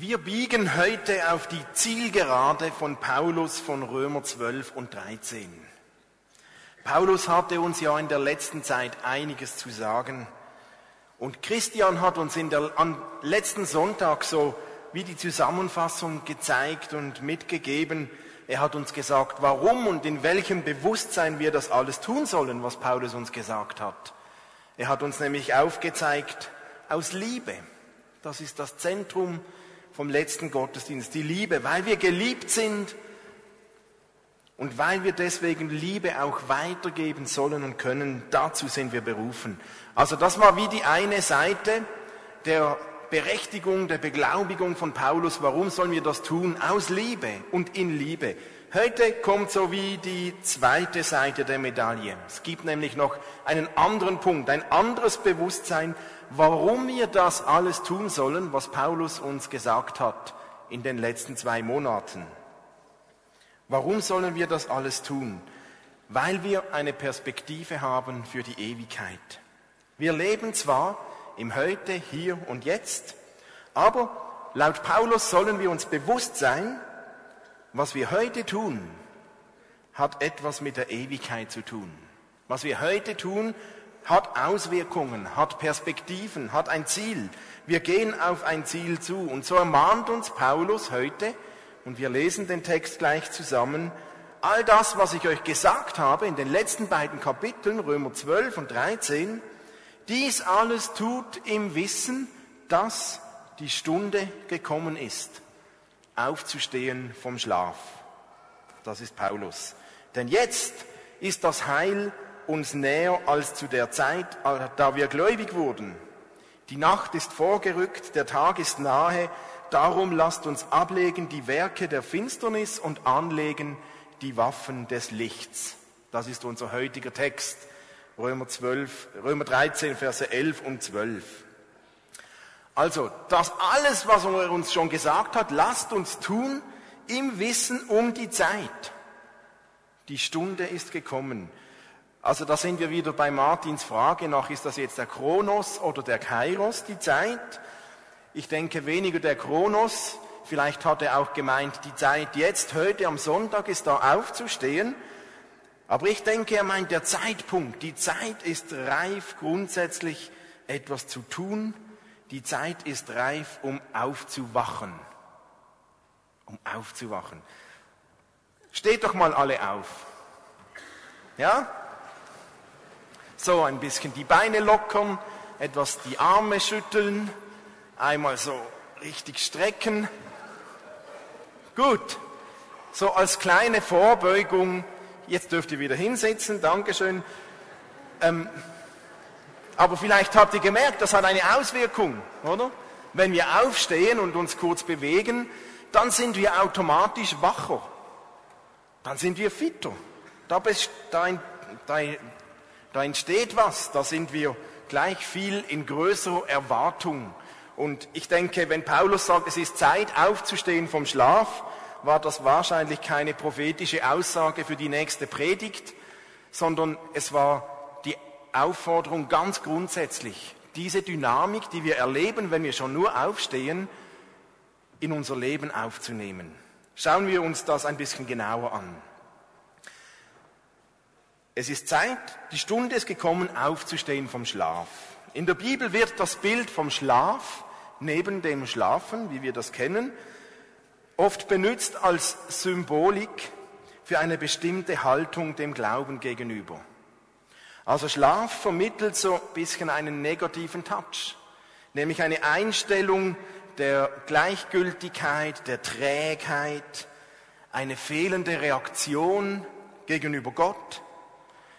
Wir biegen heute auf die Zielgerade von Paulus von Römer 12 und 13. Paulus hatte uns ja in der letzten Zeit einiges zu sagen. Und Christian hat uns in der, am letzten Sonntag so wie die Zusammenfassung gezeigt und mitgegeben. Er hat uns gesagt, warum und in welchem Bewusstsein wir das alles tun sollen, was Paulus uns gesagt hat. Er hat uns nämlich aufgezeigt, aus Liebe. Das ist das Zentrum vom letzten Gottesdienst, die Liebe, weil wir geliebt sind und weil wir deswegen Liebe auch weitergeben sollen und können. Dazu sind wir berufen. Also das war wie die eine Seite der Berechtigung, der Beglaubigung von Paulus. Warum sollen wir das tun? Aus Liebe und in Liebe. Heute kommt so wie die zweite Seite der Medaille. Es gibt nämlich noch einen anderen Punkt, ein anderes Bewusstsein, warum wir das alles tun sollen, was Paulus uns gesagt hat in den letzten zwei Monaten. Warum sollen wir das alles tun? Weil wir eine Perspektive haben für die Ewigkeit. Wir leben zwar im Heute, hier und jetzt, aber laut Paulus sollen wir uns bewusst sein, was wir heute tun, hat etwas mit der Ewigkeit zu tun. Was wir heute tun, hat Auswirkungen, hat Perspektiven, hat ein Ziel. Wir gehen auf ein Ziel zu. Und so ermahnt uns Paulus heute, und wir lesen den Text gleich zusammen, all das, was ich euch gesagt habe in den letzten beiden Kapiteln, Römer 12 und 13, dies alles tut im Wissen, dass die Stunde gekommen ist aufzustehen vom Schlaf. Das ist Paulus. Denn jetzt ist das Heil uns näher als zu der Zeit, da wir gläubig wurden. Die Nacht ist vorgerückt, der Tag ist nahe, darum lasst uns ablegen die Werke der Finsternis und anlegen die Waffen des Lichts. Das ist unser heutiger Text, Römer, 12, Römer 13, Verse 11 und 12. Also, das alles, was er uns schon gesagt hat, lasst uns tun im Wissen um die Zeit. Die Stunde ist gekommen. Also da sind wir wieder bei Martins Frage nach, ist das jetzt der Kronos oder der Kairos, die Zeit? Ich denke weniger der Kronos. Vielleicht hat er auch gemeint, die Zeit jetzt, heute am Sonntag ist da aufzustehen. Aber ich denke, er meint der Zeitpunkt. Die Zeit ist reif, grundsätzlich etwas zu tun die Zeit ist reif, um aufzuwachen. Um aufzuwachen. Steht doch mal alle auf. Ja? So ein bisschen die Beine lockern, etwas die Arme schütteln, einmal so richtig strecken. Gut. So als kleine Vorbeugung, jetzt dürft ihr wieder hinsetzen, Dankeschön. Ähm, aber vielleicht habt ihr gemerkt, das hat eine Auswirkung, oder? Wenn wir aufstehen und uns kurz bewegen, dann sind wir automatisch wacher. Dann sind wir fitter. Da, da, da, da entsteht was. Da sind wir gleich viel in größerer Erwartung. Und ich denke, wenn Paulus sagt, es ist Zeit aufzustehen vom Schlaf, war das wahrscheinlich keine prophetische Aussage für die nächste Predigt, sondern es war Aufforderung ganz grundsätzlich, diese Dynamik, die wir erleben, wenn wir schon nur aufstehen, in unser Leben aufzunehmen. Schauen wir uns das ein bisschen genauer an. Es ist Zeit, die Stunde ist gekommen, aufzustehen vom Schlaf. In der Bibel wird das Bild vom Schlaf neben dem Schlafen, wie wir das kennen, oft benutzt als Symbolik für eine bestimmte Haltung dem Glauben gegenüber. Also Schlaf vermittelt so ein bisschen einen negativen Touch, nämlich eine Einstellung der Gleichgültigkeit, der Trägheit, eine fehlende Reaktion gegenüber Gott.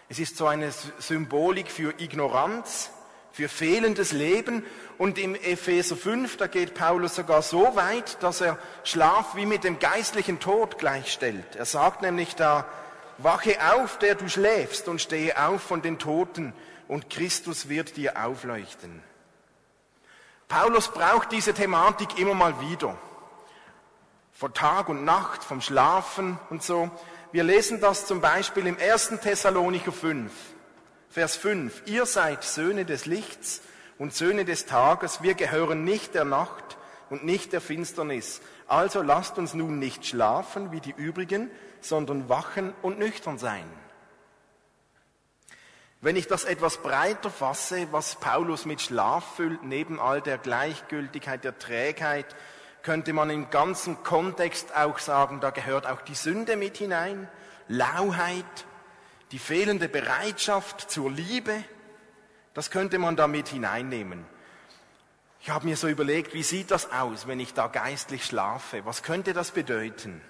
Es ist so eine Symbolik für Ignoranz, für fehlendes Leben. Und im Epheser 5, da geht Paulus sogar so weit, dass er Schlaf wie mit dem geistlichen Tod gleichstellt. Er sagt nämlich da, Wache auf, der du schläfst, und stehe auf von den Toten, und Christus wird dir aufleuchten. Paulus braucht diese Thematik immer mal wieder. Vor Tag und Nacht, vom Schlafen und so. Wir lesen das zum Beispiel im 1. Thessalonicher 5, Vers 5. Ihr seid Söhne des Lichts und Söhne des Tages, wir gehören nicht der Nacht. und nicht der Finsternis. Also lasst uns nun nicht schlafen wie die übrigen, sondern wachen und nüchtern sein. Wenn ich das etwas breiter fasse, was Paulus mit Schlaf füllt, neben all der Gleichgültigkeit, der Trägheit, könnte man im ganzen Kontext auch sagen, da gehört auch die Sünde mit hinein, Lauheit, die fehlende Bereitschaft zur Liebe, das könnte man da mit hineinnehmen. Ich habe mir so überlegt, wie sieht das aus, wenn ich da geistlich schlafe? Was könnte das bedeuten?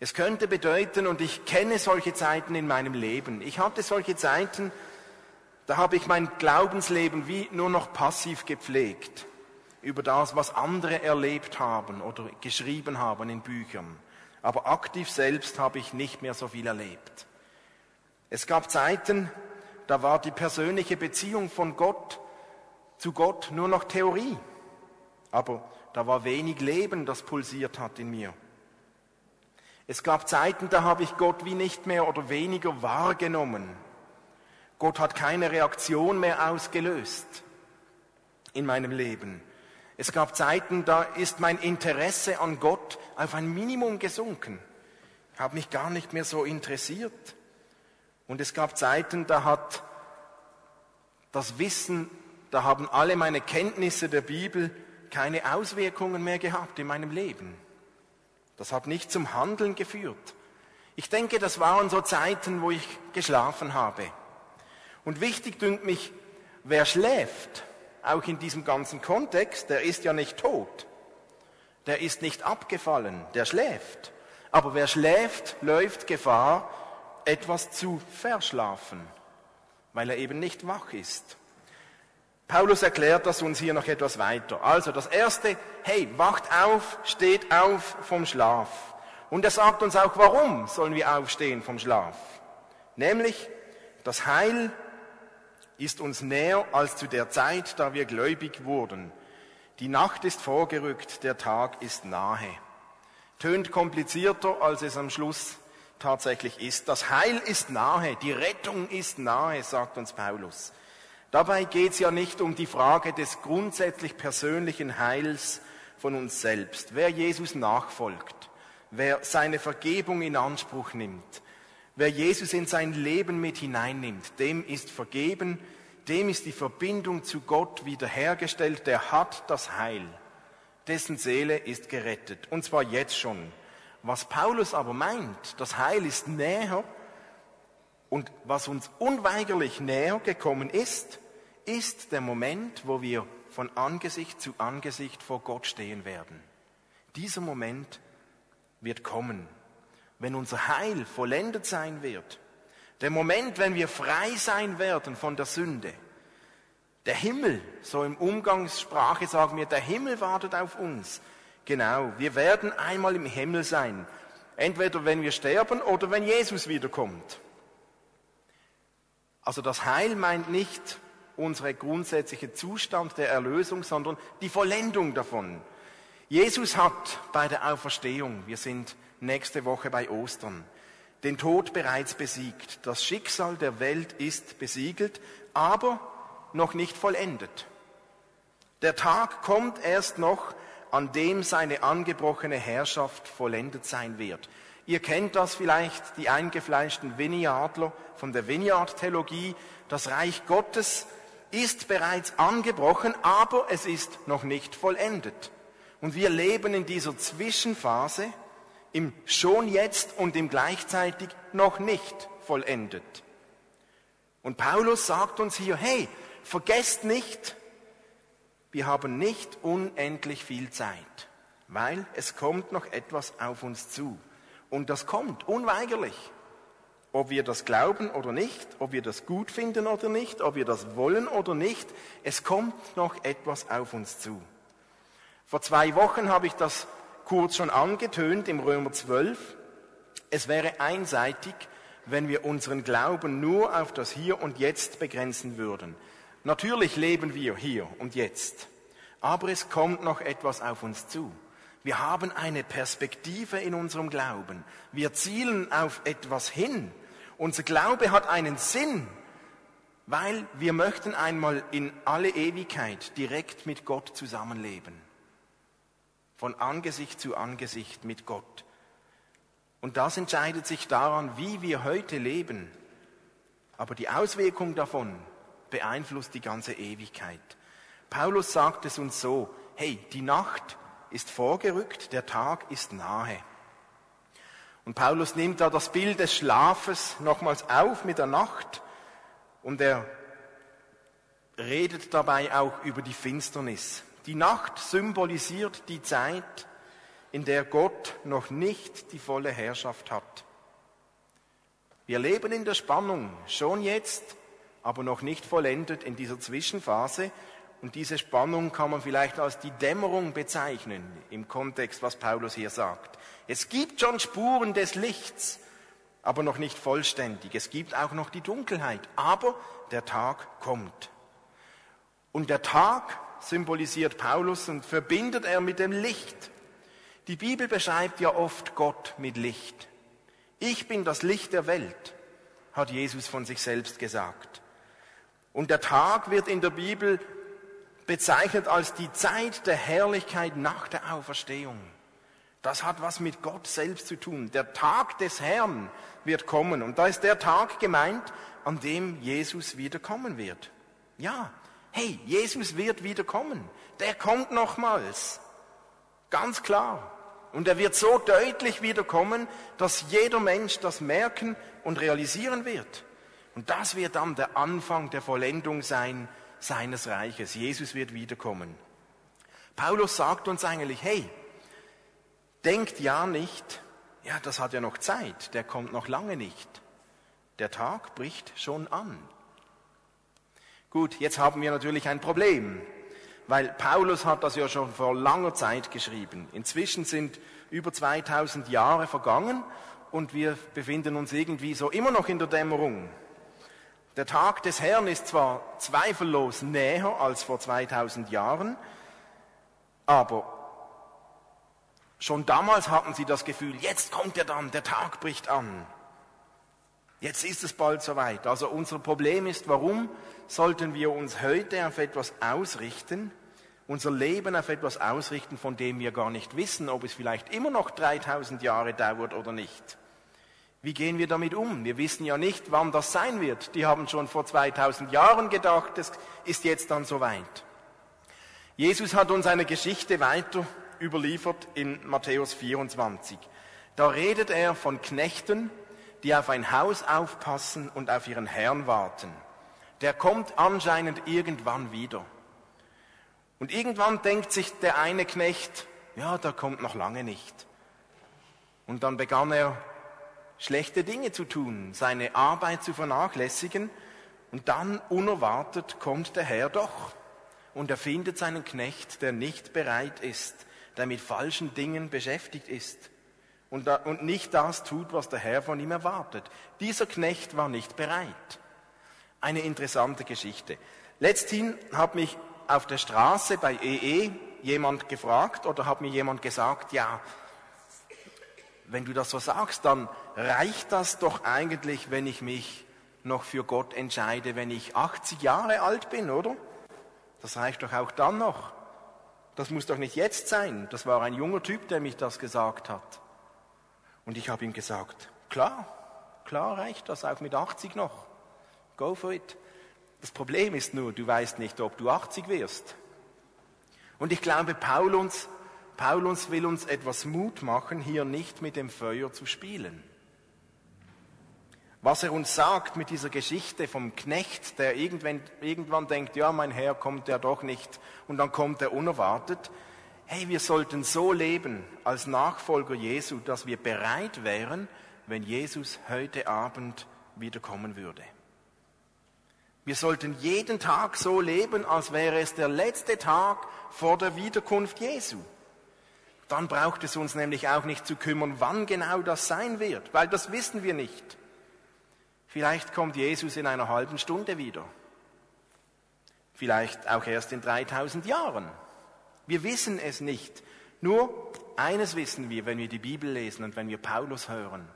Es könnte bedeuten, und ich kenne solche Zeiten in meinem Leben, ich hatte solche Zeiten, da habe ich mein Glaubensleben wie nur noch passiv gepflegt über das, was andere erlebt haben oder geschrieben haben in Büchern. Aber aktiv selbst habe ich nicht mehr so viel erlebt. Es gab Zeiten, da war die persönliche Beziehung von Gott zu Gott nur noch Theorie. Aber da war wenig Leben, das pulsiert hat in mir. Es gab Zeiten, da habe ich Gott wie nicht mehr oder weniger wahrgenommen. Gott hat keine Reaktion mehr ausgelöst in meinem Leben. Es gab Zeiten, da ist mein Interesse an Gott auf ein Minimum gesunken. Ich habe mich gar nicht mehr so interessiert. Und es gab Zeiten, da hat das Wissen, da haben alle meine Kenntnisse der Bibel keine Auswirkungen mehr gehabt in meinem Leben. Das hat nicht zum Handeln geführt. Ich denke, das waren so Zeiten, wo ich geschlafen habe. Und wichtig dünkt mich, wer schläft, auch in diesem ganzen Kontext, der ist ja nicht tot. Der ist nicht abgefallen, der schläft. Aber wer schläft, läuft Gefahr, etwas zu verschlafen, weil er eben nicht wach ist. Paulus erklärt das uns hier noch etwas weiter. Also das erste, hey, wacht auf, steht auf vom Schlaf. Und er sagt uns auch, warum sollen wir aufstehen vom Schlaf? Nämlich, das Heil ist uns näher als zu der Zeit, da wir gläubig wurden. Die Nacht ist vorgerückt, der Tag ist nahe. Tönt komplizierter, als es am Schluss tatsächlich ist. Das Heil ist nahe, die Rettung ist nahe, sagt uns Paulus. Dabei geht es ja nicht um die Frage des grundsätzlich persönlichen Heils von uns selbst. Wer Jesus nachfolgt, wer seine Vergebung in Anspruch nimmt, wer Jesus in sein Leben mit hineinnimmt, dem ist vergeben, dem ist die Verbindung zu Gott wiederhergestellt, der hat das Heil, dessen Seele ist gerettet, und zwar jetzt schon. Was Paulus aber meint, das Heil ist näher und was uns unweigerlich näher gekommen ist, ist der Moment, wo wir von Angesicht zu Angesicht vor Gott stehen werden. Dieser Moment wird kommen, wenn unser Heil vollendet sein wird. Der Moment, wenn wir frei sein werden von der Sünde. Der Himmel, so im Umgangssprache sagen wir, der Himmel wartet auf uns. Genau, wir werden einmal im Himmel sein. Entweder wenn wir sterben oder wenn Jesus wiederkommt. Also das Heil meint nicht unsere grundsätzliche Zustand der Erlösung, sondern die Vollendung davon. Jesus hat bei der Auferstehung, wir sind nächste Woche bei Ostern, den Tod bereits besiegt. Das Schicksal der Welt ist besiegelt, aber noch nicht vollendet. Der Tag kommt erst noch, an dem seine angebrochene Herrschaft vollendet sein wird. Ihr kennt das vielleicht, die eingefleischten Vineyardler von der Vineyard-Theologie. Das Reich Gottes ist bereits angebrochen, aber es ist noch nicht vollendet. Und wir leben in dieser Zwischenphase, im schon jetzt und im gleichzeitig noch nicht vollendet. Und Paulus sagt uns hier, hey, vergesst nicht, wir haben nicht unendlich viel Zeit, weil es kommt noch etwas auf uns zu. Und das kommt unweigerlich. Ob wir das glauben oder nicht, ob wir das gut finden oder nicht, ob wir das wollen oder nicht, es kommt noch etwas auf uns zu. Vor zwei Wochen habe ich das kurz schon angetönt im Römer 12. Es wäre einseitig, wenn wir unseren Glauben nur auf das Hier und Jetzt begrenzen würden. Natürlich leben wir hier und jetzt, aber es kommt noch etwas auf uns zu. Wir haben eine Perspektive in unserem Glauben. Wir zielen auf etwas hin. Unser Glaube hat einen Sinn, weil wir möchten einmal in alle Ewigkeit direkt mit Gott zusammenleben. Von Angesicht zu Angesicht mit Gott. Und das entscheidet sich daran, wie wir heute leben. Aber die Auswirkung davon beeinflusst die ganze Ewigkeit. Paulus sagt es uns so, hey, die Nacht ist vorgerückt, der Tag ist nahe. Und Paulus nimmt da das Bild des Schlafes nochmals auf mit der Nacht und er redet dabei auch über die Finsternis. Die Nacht symbolisiert die Zeit, in der Gott noch nicht die volle Herrschaft hat. Wir leben in der Spannung, schon jetzt, aber noch nicht vollendet in dieser Zwischenphase. Und diese Spannung kann man vielleicht als die Dämmerung bezeichnen, im Kontext, was Paulus hier sagt. Es gibt schon Spuren des Lichts, aber noch nicht vollständig. Es gibt auch noch die Dunkelheit, aber der Tag kommt. Und der Tag symbolisiert Paulus und verbindet er mit dem Licht. Die Bibel beschreibt ja oft Gott mit Licht. Ich bin das Licht der Welt, hat Jesus von sich selbst gesagt. Und der Tag wird in der Bibel bezeichnet als die Zeit der Herrlichkeit nach der Auferstehung. Das hat was mit Gott selbst zu tun. Der Tag des Herrn wird kommen. Und da ist der Tag gemeint, an dem Jesus wiederkommen wird. Ja, hey, Jesus wird wiederkommen. Der kommt nochmals. Ganz klar. Und er wird so deutlich wiederkommen, dass jeder Mensch das merken und realisieren wird. Und das wird dann der Anfang der Vollendung sein seines Reiches. Jesus wird wiederkommen. Paulus sagt uns eigentlich, hey, denkt ja nicht, ja, das hat ja noch Zeit, der kommt noch lange nicht. Der Tag bricht schon an. Gut, jetzt haben wir natürlich ein Problem, weil Paulus hat das ja schon vor langer Zeit geschrieben. Inzwischen sind über 2000 Jahre vergangen und wir befinden uns irgendwie so immer noch in der Dämmerung. Der Tag des Herrn ist zwar zweifellos näher als vor 2000 Jahren, aber schon damals hatten sie das Gefühl, jetzt kommt er dann, der Tag bricht an. Jetzt ist es bald soweit. Also unser Problem ist, warum sollten wir uns heute auf etwas ausrichten, unser Leben auf etwas ausrichten, von dem wir gar nicht wissen, ob es vielleicht immer noch 3000 Jahre dauert oder nicht. Wie gehen wir damit um? Wir wissen ja nicht, wann das sein wird. Die haben schon vor 2000 Jahren gedacht, es ist jetzt dann soweit. Jesus hat uns eine Geschichte weiter überliefert in Matthäus 24. Da redet er von Knechten, die auf ein Haus aufpassen und auf ihren Herrn warten. Der kommt anscheinend irgendwann wieder. Und irgendwann denkt sich der eine Knecht, ja, der kommt noch lange nicht. Und dann begann er schlechte Dinge zu tun, seine Arbeit zu vernachlässigen, und dann unerwartet kommt der Herr doch und er findet seinen Knecht, der nicht bereit ist, der mit falschen Dingen beschäftigt ist und, und nicht das tut, was der Herr von ihm erwartet. Dieser Knecht war nicht bereit. Eine interessante Geschichte. Letzthin hat mich auf der Straße bei EE e jemand gefragt oder hat mir jemand gesagt, ja, wenn du das so sagst, dann reicht das doch eigentlich, wenn ich mich noch für Gott entscheide, wenn ich 80 Jahre alt bin, oder? Das reicht doch auch dann noch. Das muss doch nicht jetzt sein. Das war ein junger Typ, der mich das gesagt hat. Und ich habe ihm gesagt, klar, klar reicht das auch mit 80 noch. Go for it. Das Problem ist nur, du weißt nicht, ob du 80 wirst. Und ich glaube, Paulus, Paulus will uns etwas Mut machen, hier nicht mit dem Feuer zu spielen. Was er uns sagt mit dieser Geschichte vom Knecht, der irgendwann, irgendwann denkt, ja, mein Herr kommt ja doch nicht, und dann kommt er unerwartet, hey, wir sollten so leben als Nachfolger Jesu, dass wir bereit wären, wenn Jesus heute Abend wiederkommen würde. Wir sollten jeden Tag so leben, als wäre es der letzte Tag vor der Wiederkunft Jesu. Dann braucht es uns nämlich auch nicht zu kümmern, wann genau das sein wird, weil das wissen wir nicht. Vielleicht kommt Jesus in einer halben Stunde wieder. Vielleicht auch erst in 3000 Jahren. Wir wissen es nicht. Nur eines wissen wir, wenn wir die Bibel lesen und wenn wir Paulus hören.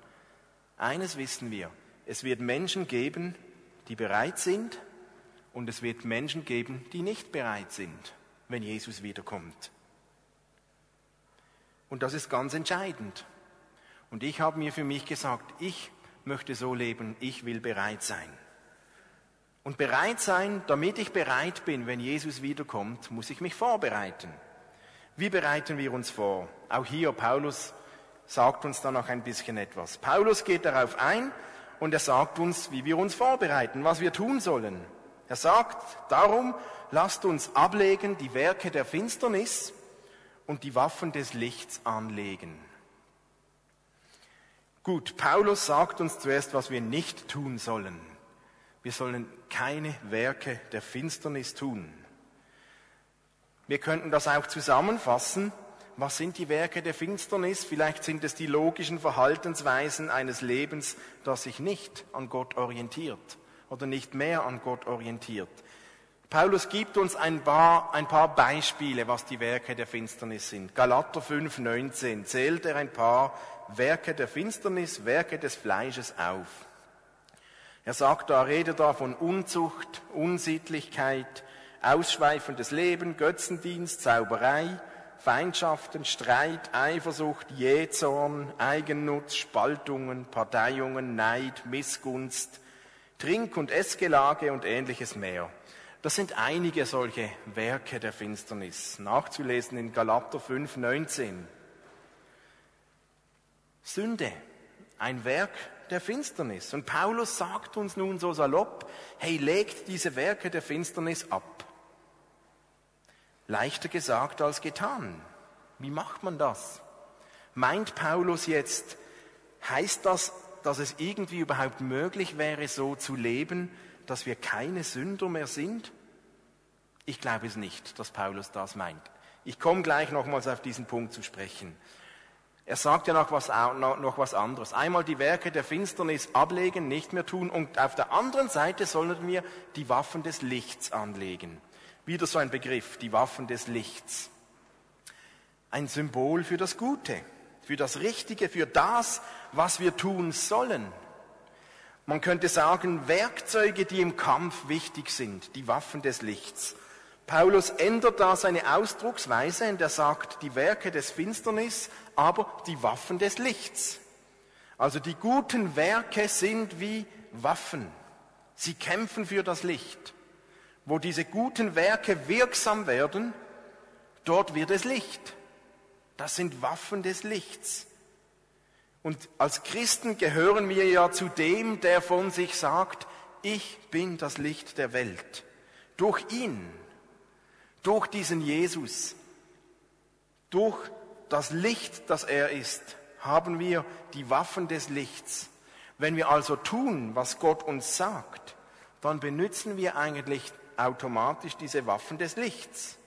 Eines wissen wir. Es wird Menschen geben, die bereit sind und es wird Menschen geben, die nicht bereit sind, wenn Jesus wiederkommt. Und das ist ganz entscheidend. Und ich habe mir für mich gesagt, ich möchte so leben, ich will bereit sein. Und bereit sein, damit ich bereit bin, wenn Jesus wiederkommt, muss ich mich vorbereiten. Wie bereiten wir uns vor? Auch hier, Paulus sagt uns da noch ein bisschen etwas. Paulus geht darauf ein und er sagt uns, wie wir uns vorbereiten, was wir tun sollen. Er sagt darum, lasst uns ablegen die Werke der Finsternis und die Waffen des Lichts anlegen. Gut, Paulus sagt uns zuerst, was wir nicht tun sollen. Wir sollen keine Werke der Finsternis tun. Wir könnten das auch zusammenfassen. Was sind die Werke der Finsternis? Vielleicht sind es die logischen Verhaltensweisen eines Lebens, das sich nicht an Gott orientiert oder nicht mehr an Gott orientiert. Paulus gibt uns ein paar, ein paar Beispiele, was die Werke der Finsternis sind. Galater 5, 19 zählt er ein paar Werke der Finsternis, Werke des Fleisches auf. Er sagt da, redet da von Unzucht, Unsittlichkeit, ausschweifendes Leben, Götzendienst, Zauberei, Feindschaften, Streit, Eifersucht, Jähzorn, Eigennutz, Spaltungen, Parteiungen, Neid, Missgunst, Trink- und Essgelage und ähnliches mehr. Das sind einige solche Werke der Finsternis, nachzulesen in Galater 5, 19. Sünde, ein Werk der Finsternis. Und Paulus sagt uns nun so salopp, hey, legt diese Werke der Finsternis ab. Leichter gesagt als getan. Wie macht man das? Meint Paulus jetzt, heißt das, dass es irgendwie überhaupt möglich wäre, so zu leben, dass wir keine Sünder mehr sind? Ich glaube es nicht, dass Paulus das meint. Ich komme gleich nochmals auf diesen Punkt zu sprechen. Er sagt ja noch was, noch was anderes. Einmal die Werke der Finsternis ablegen, nicht mehr tun und auf der anderen Seite sollen wir die Waffen des Lichts anlegen. Wieder so ein Begriff, die Waffen des Lichts. Ein Symbol für das Gute, für das Richtige, für das, was wir tun sollen. Man könnte sagen, Werkzeuge, die im Kampf wichtig sind, die Waffen des Lichts. Paulus ändert da seine Ausdrucksweise und er sagt, die Werke des Finsternis, aber die Waffen des Lichts. Also die guten Werke sind wie Waffen. Sie kämpfen für das Licht. Wo diese guten Werke wirksam werden, dort wird es Licht. Das sind Waffen des Lichts. Und als Christen gehören wir ja zu dem, der von sich sagt, ich bin das Licht der Welt. Durch ihn, durch diesen Jesus, durch das Licht, das er ist, haben wir die Waffen des Lichts. Wenn wir also tun, was Gott uns sagt, dann benutzen wir eigentlich automatisch diese Waffen des Lichts.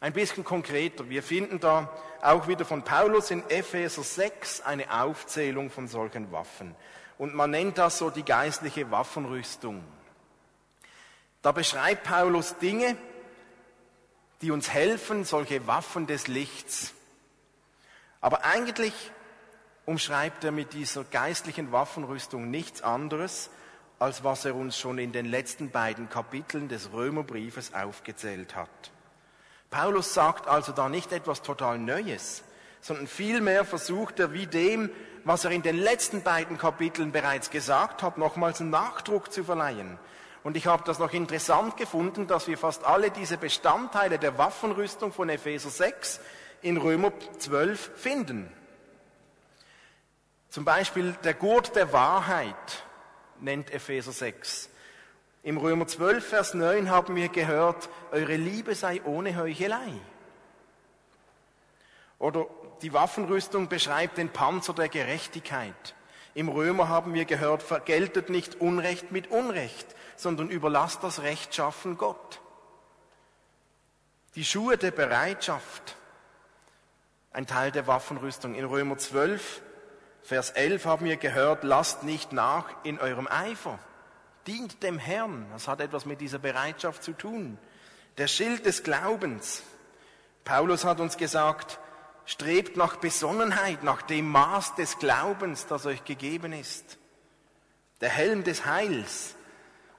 Ein bisschen konkreter. Wir finden da auch wieder von Paulus in Epheser 6 eine Aufzählung von solchen Waffen. Und man nennt das so die geistliche Waffenrüstung. Da beschreibt Paulus Dinge, die uns helfen, solche Waffen des Lichts. Aber eigentlich umschreibt er mit dieser geistlichen Waffenrüstung nichts anderes, als was er uns schon in den letzten beiden Kapiteln des Römerbriefes aufgezählt hat. Paulus sagt also da nicht etwas total Neues, sondern vielmehr versucht er, wie dem, was er in den letzten beiden Kapiteln bereits gesagt hat, nochmals Nachdruck zu verleihen. Und ich habe das noch interessant gefunden, dass wir fast alle diese Bestandteile der Waffenrüstung von Epheser 6 in Römer 12 finden. Zum Beispiel der Gurt der Wahrheit nennt Epheser 6. Im Römer 12, Vers 9 haben wir gehört, eure Liebe sei ohne Heuchelei. Oder die Waffenrüstung beschreibt den Panzer der Gerechtigkeit. Im Römer haben wir gehört, vergeltet nicht Unrecht mit Unrecht, sondern überlasst das Rechtschaffen Gott. Die Schuhe der Bereitschaft, ein Teil der Waffenrüstung. In Römer 12, Vers 11 haben wir gehört, lasst nicht nach in eurem Eifer. Dient dem Herrn. Das hat etwas mit dieser Bereitschaft zu tun. Der Schild des Glaubens. Paulus hat uns gesagt, strebt nach Besonnenheit, nach dem Maß des Glaubens, das euch gegeben ist. Der Helm des Heils.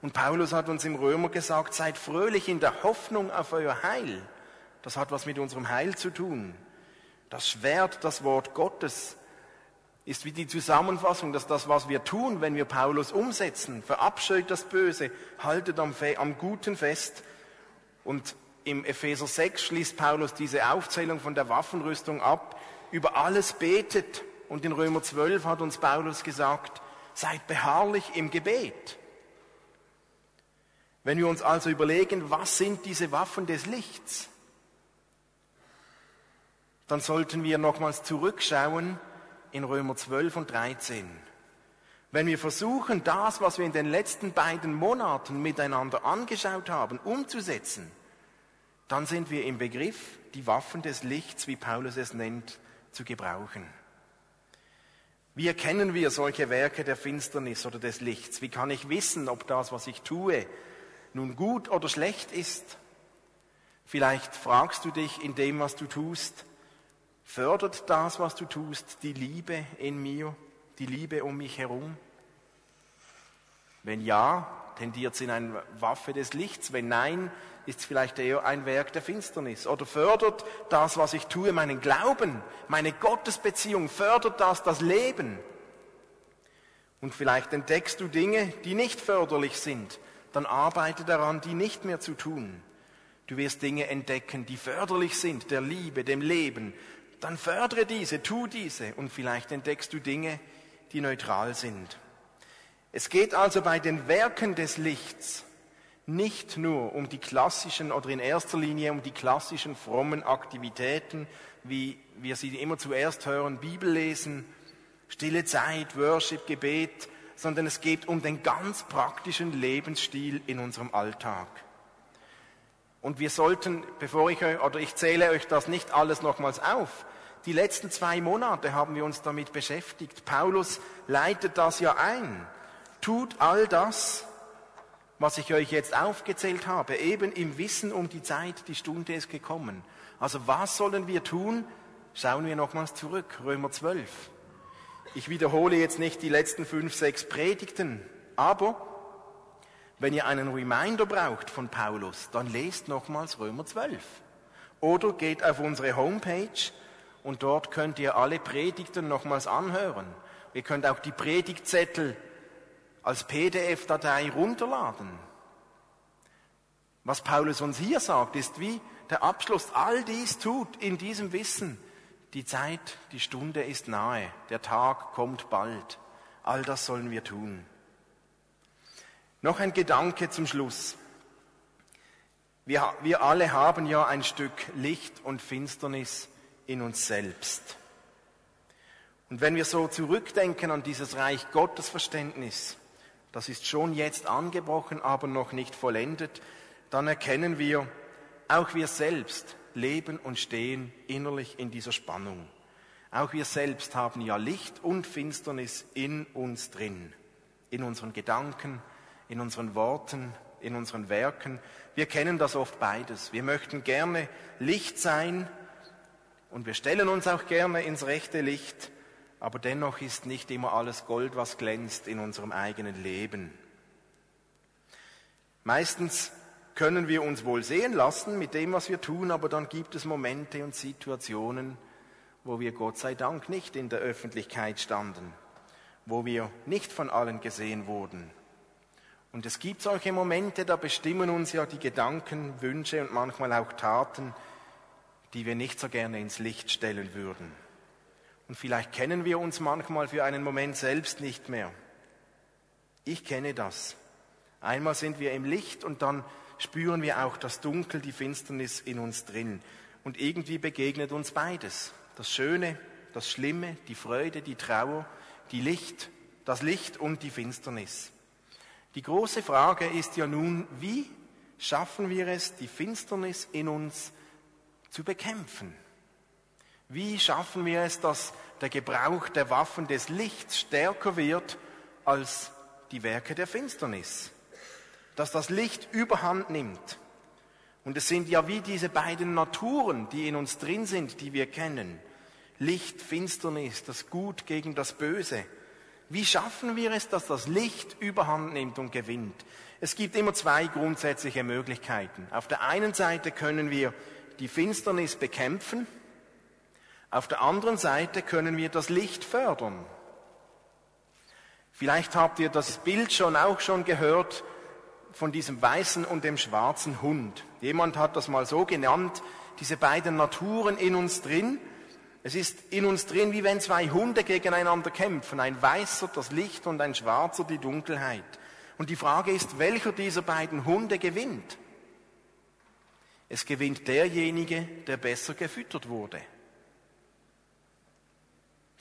Und Paulus hat uns im Römer gesagt, seid fröhlich in der Hoffnung auf euer Heil. Das hat was mit unserem Heil zu tun. Das Schwert, das Wort Gottes, ist wie die Zusammenfassung, dass das, was wir tun, wenn wir Paulus umsetzen, verabscheut das Böse, haltet am, am Guten fest. Und im Epheser 6 schließt Paulus diese Aufzählung von der Waffenrüstung ab, über alles betet. Und in Römer 12 hat uns Paulus gesagt, seid beharrlich im Gebet. Wenn wir uns also überlegen, was sind diese Waffen des Lichts, dann sollten wir nochmals zurückschauen in Römer 12 und 13. Wenn wir versuchen, das, was wir in den letzten beiden Monaten miteinander angeschaut haben, umzusetzen, dann sind wir im Begriff, die Waffen des Lichts, wie Paulus es nennt, zu gebrauchen. Wie erkennen wir solche Werke der Finsternis oder des Lichts? Wie kann ich wissen, ob das, was ich tue, nun gut oder schlecht ist? Vielleicht fragst du dich in dem, was du tust, Fördert das, was du tust, die Liebe in mir, die Liebe um mich herum? Wenn ja, tendiert es in eine Waffe des Lichts. Wenn nein, ist es vielleicht eher ein Werk der Finsternis. Oder fördert das, was ich tue, meinen Glauben, meine Gottesbeziehung, fördert das das Leben? Und vielleicht entdeckst du Dinge, die nicht förderlich sind. Dann arbeite daran, die nicht mehr zu tun. Du wirst Dinge entdecken, die förderlich sind, der Liebe, dem Leben, dann fördere diese, tu diese und vielleicht entdeckst du Dinge, die neutral sind. Es geht also bei den Werken des Lichts nicht nur um die klassischen oder in erster Linie um die klassischen frommen Aktivitäten, wie wir sie immer zuerst hören, Bibel lesen, stille Zeit, Worship, Gebet, sondern es geht um den ganz praktischen Lebensstil in unserem Alltag. Und wir sollten, bevor ich euch, oder ich zähle euch das nicht alles nochmals auf, die letzten zwei Monate haben wir uns damit beschäftigt. Paulus leitet das ja ein. Tut all das, was ich euch jetzt aufgezählt habe, eben im Wissen um die Zeit, die Stunde ist gekommen. Also was sollen wir tun? Schauen wir nochmals zurück, Römer 12. Ich wiederhole jetzt nicht die letzten fünf, sechs Predigten, aber wenn ihr einen Reminder braucht von Paulus, dann lest nochmals Römer 12. Oder geht auf unsere Homepage und dort könnt ihr alle Predigten nochmals anhören. Ihr könnt auch die Predigtzettel als PDF-Datei runterladen. Was Paulus uns hier sagt, ist wie der Abschluss. All dies tut in diesem Wissen. Die Zeit, die Stunde ist nahe. Der Tag kommt bald. All das sollen wir tun. Noch ein Gedanke zum Schluss. Wir, wir alle haben ja ein Stück Licht und Finsternis in uns selbst. Und wenn wir so zurückdenken an dieses Reich Gottes Verständnis, das ist schon jetzt angebrochen, aber noch nicht vollendet, dann erkennen wir, auch wir selbst leben und stehen innerlich in dieser Spannung. Auch wir selbst haben ja Licht und Finsternis in uns drin, in unseren Gedanken, in unseren Worten, in unseren Werken. Wir kennen das oft beides. Wir möchten gerne Licht sein und wir stellen uns auch gerne ins rechte Licht, aber dennoch ist nicht immer alles Gold, was glänzt in unserem eigenen Leben. Meistens können wir uns wohl sehen lassen mit dem, was wir tun, aber dann gibt es Momente und Situationen, wo wir Gott sei Dank nicht in der Öffentlichkeit standen, wo wir nicht von allen gesehen wurden. Und es gibt solche Momente, da bestimmen uns ja die Gedanken, Wünsche und manchmal auch Taten, die wir nicht so gerne ins Licht stellen würden. Und vielleicht kennen wir uns manchmal für einen Moment selbst nicht mehr. Ich kenne das. Einmal sind wir im Licht und dann spüren wir auch das Dunkel, die Finsternis in uns drin. Und irgendwie begegnet uns beides. Das Schöne, das Schlimme, die Freude, die Trauer, die Licht, das Licht und die Finsternis. Die große Frage ist ja nun, wie schaffen wir es, die Finsternis in uns zu bekämpfen. Wie schaffen wir es, dass der Gebrauch der Waffen des Lichts stärker wird als die Werke der Finsternis? Dass das Licht überhand nimmt. Und es sind ja wie diese beiden Naturen, die in uns drin sind, die wir kennen. Licht, Finsternis, das Gut gegen das Böse. Wie schaffen wir es, dass das Licht überhand nimmt und gewinnt? Es gibt immer zwei grundsätzliche Möglichkeiten. Auf der einen Seite können wir die Finsternis bekämpfen. Auf der anderen Seite können wir das Licht fördern. Vielleicht habt ihr das Bild schon auch schon gehört von diesem weißen und dem schwarzen Hund. Jemand hat das mal so genannt, diese beiden Naturen in uns drin. Es ist in uns drin, wie wenn zwei Hunde gegeneinander kämpfen. Ein weißer das Licht und ein schwarzer die Dunkelheit. Und die Frage ist, welcher dieser beiden Hunde gewinnt? Es gewinnt derjenige, der besser gefüttert wurde.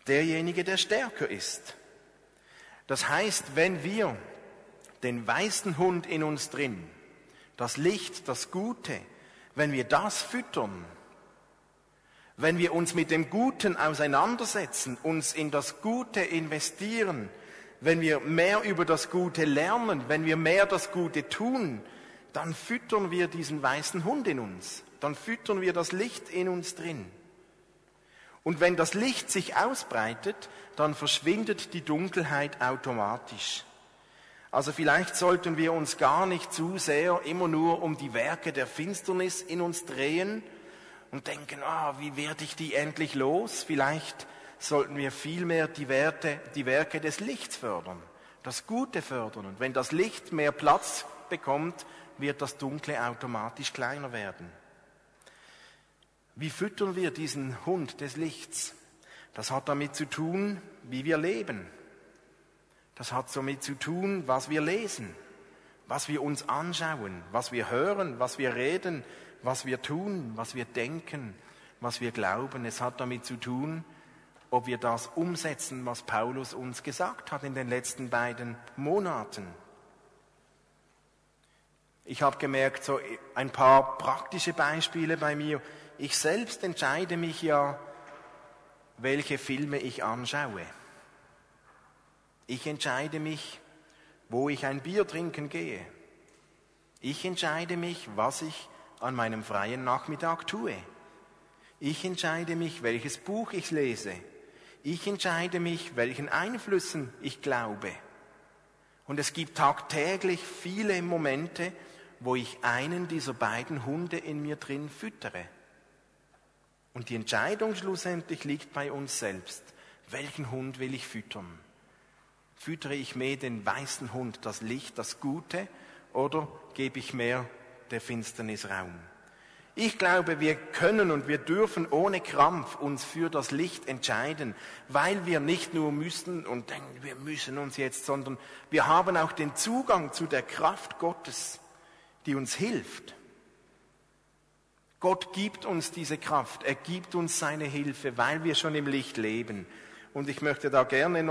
Derjenige, der stärker ist. Das heißt, wenn wir den weißen Hund in uns drin, das Licht, das Gute, wenn wir das füttern, wenn wir uns mit dem Guten auseinandersetzen, uns in das Gute investieren, wenn wir mehr über das Gute lernen, wenn wir mehr das Gute tun, dann füttern wir diesen weißen Hund in uns, dann füttern wir das Licht in uns drin. Und wenn das Licht sich ausbreitet, dann verschwindet die Dunkelheit automatisch. Also vielleicht sollten wir uns gar nicht zu sehr immer nur um die Werke der Finsternis in uns drehen und denken, ah, wie werde ich die endlich los? Vielleicht sollten wir vielmehr die, Werte, die Werke des Lichts fördern, das Gute fördern. Und wenn das Licht mehr Platz bekommt, wird das Dunkle automatisch kleiner werden. Wie füttern wir diesen Hund des Lichts? Das hat damit zu tun, wie wir leben. Das hat damit zu tun, was wir lesen, was wir uns anschauen, was wir hören, was wir reden, was wir tun, was wir denken, was wir glauben. Es hat damit zu tun, ob wir das umsetzen, was Paulus uns gesagt hat in den letzten beiden Monaten. Ich habe gemerkt, so ein paar praktische Beispiele bei mir. Ich selbst entscheide mich ja, welche Filme ich anschaue. Ich entscheide mich, wo ich ein Bier trinken gehe. Ich entscheide mich, was ich an meinem freien Nachmittag tue. Ich entscheide mich, welches Buch ich lese. Ich entscheide mich, welchen Einflüssen ich glaube. Und es gibt tagtäglich viele Momente, wo ich einen dieser beiden Hunde in mir drin füttere. Und die Entscheidung schlussendlich liegt bei uns selbst. Welchen Hund will ich füttern? Füttere ich mehr den weißen Hund, das Licht, das Gute, oder gebe ich mehr der Finsternis Raum? Ich glaube, wir können und wir dürfen ohne Krampf uns für das Licht entscheiden, weil wir nicht nur müssen und denken, wir müssen uns jetzt, sondern wir haben auch den Zugang zu der Kraft Gottes, die uns hilft. Gott gibt uns diese Kraft, er gibt uns seine Hilfe, weil wir schon im Licht leben. Und ich möchte da gerne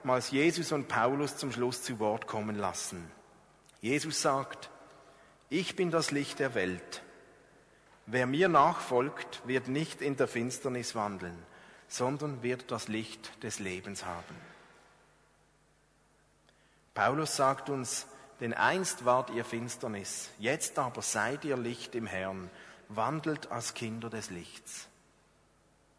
nochmals Jesus und Paulus zum Schluss zu Wort kommen lassen. Jesus sagt, ich bin das Licht der Welt. Wer mir nachfolgt, wird nicht in der Finsternis wandeln, sondern wird das Licht des Lebens haben. Paulus sagt uns, denn einst wart ihr Finsternis, jetzt aber seid ihr Licht im Herrn wandelt als Kinder des Lichts.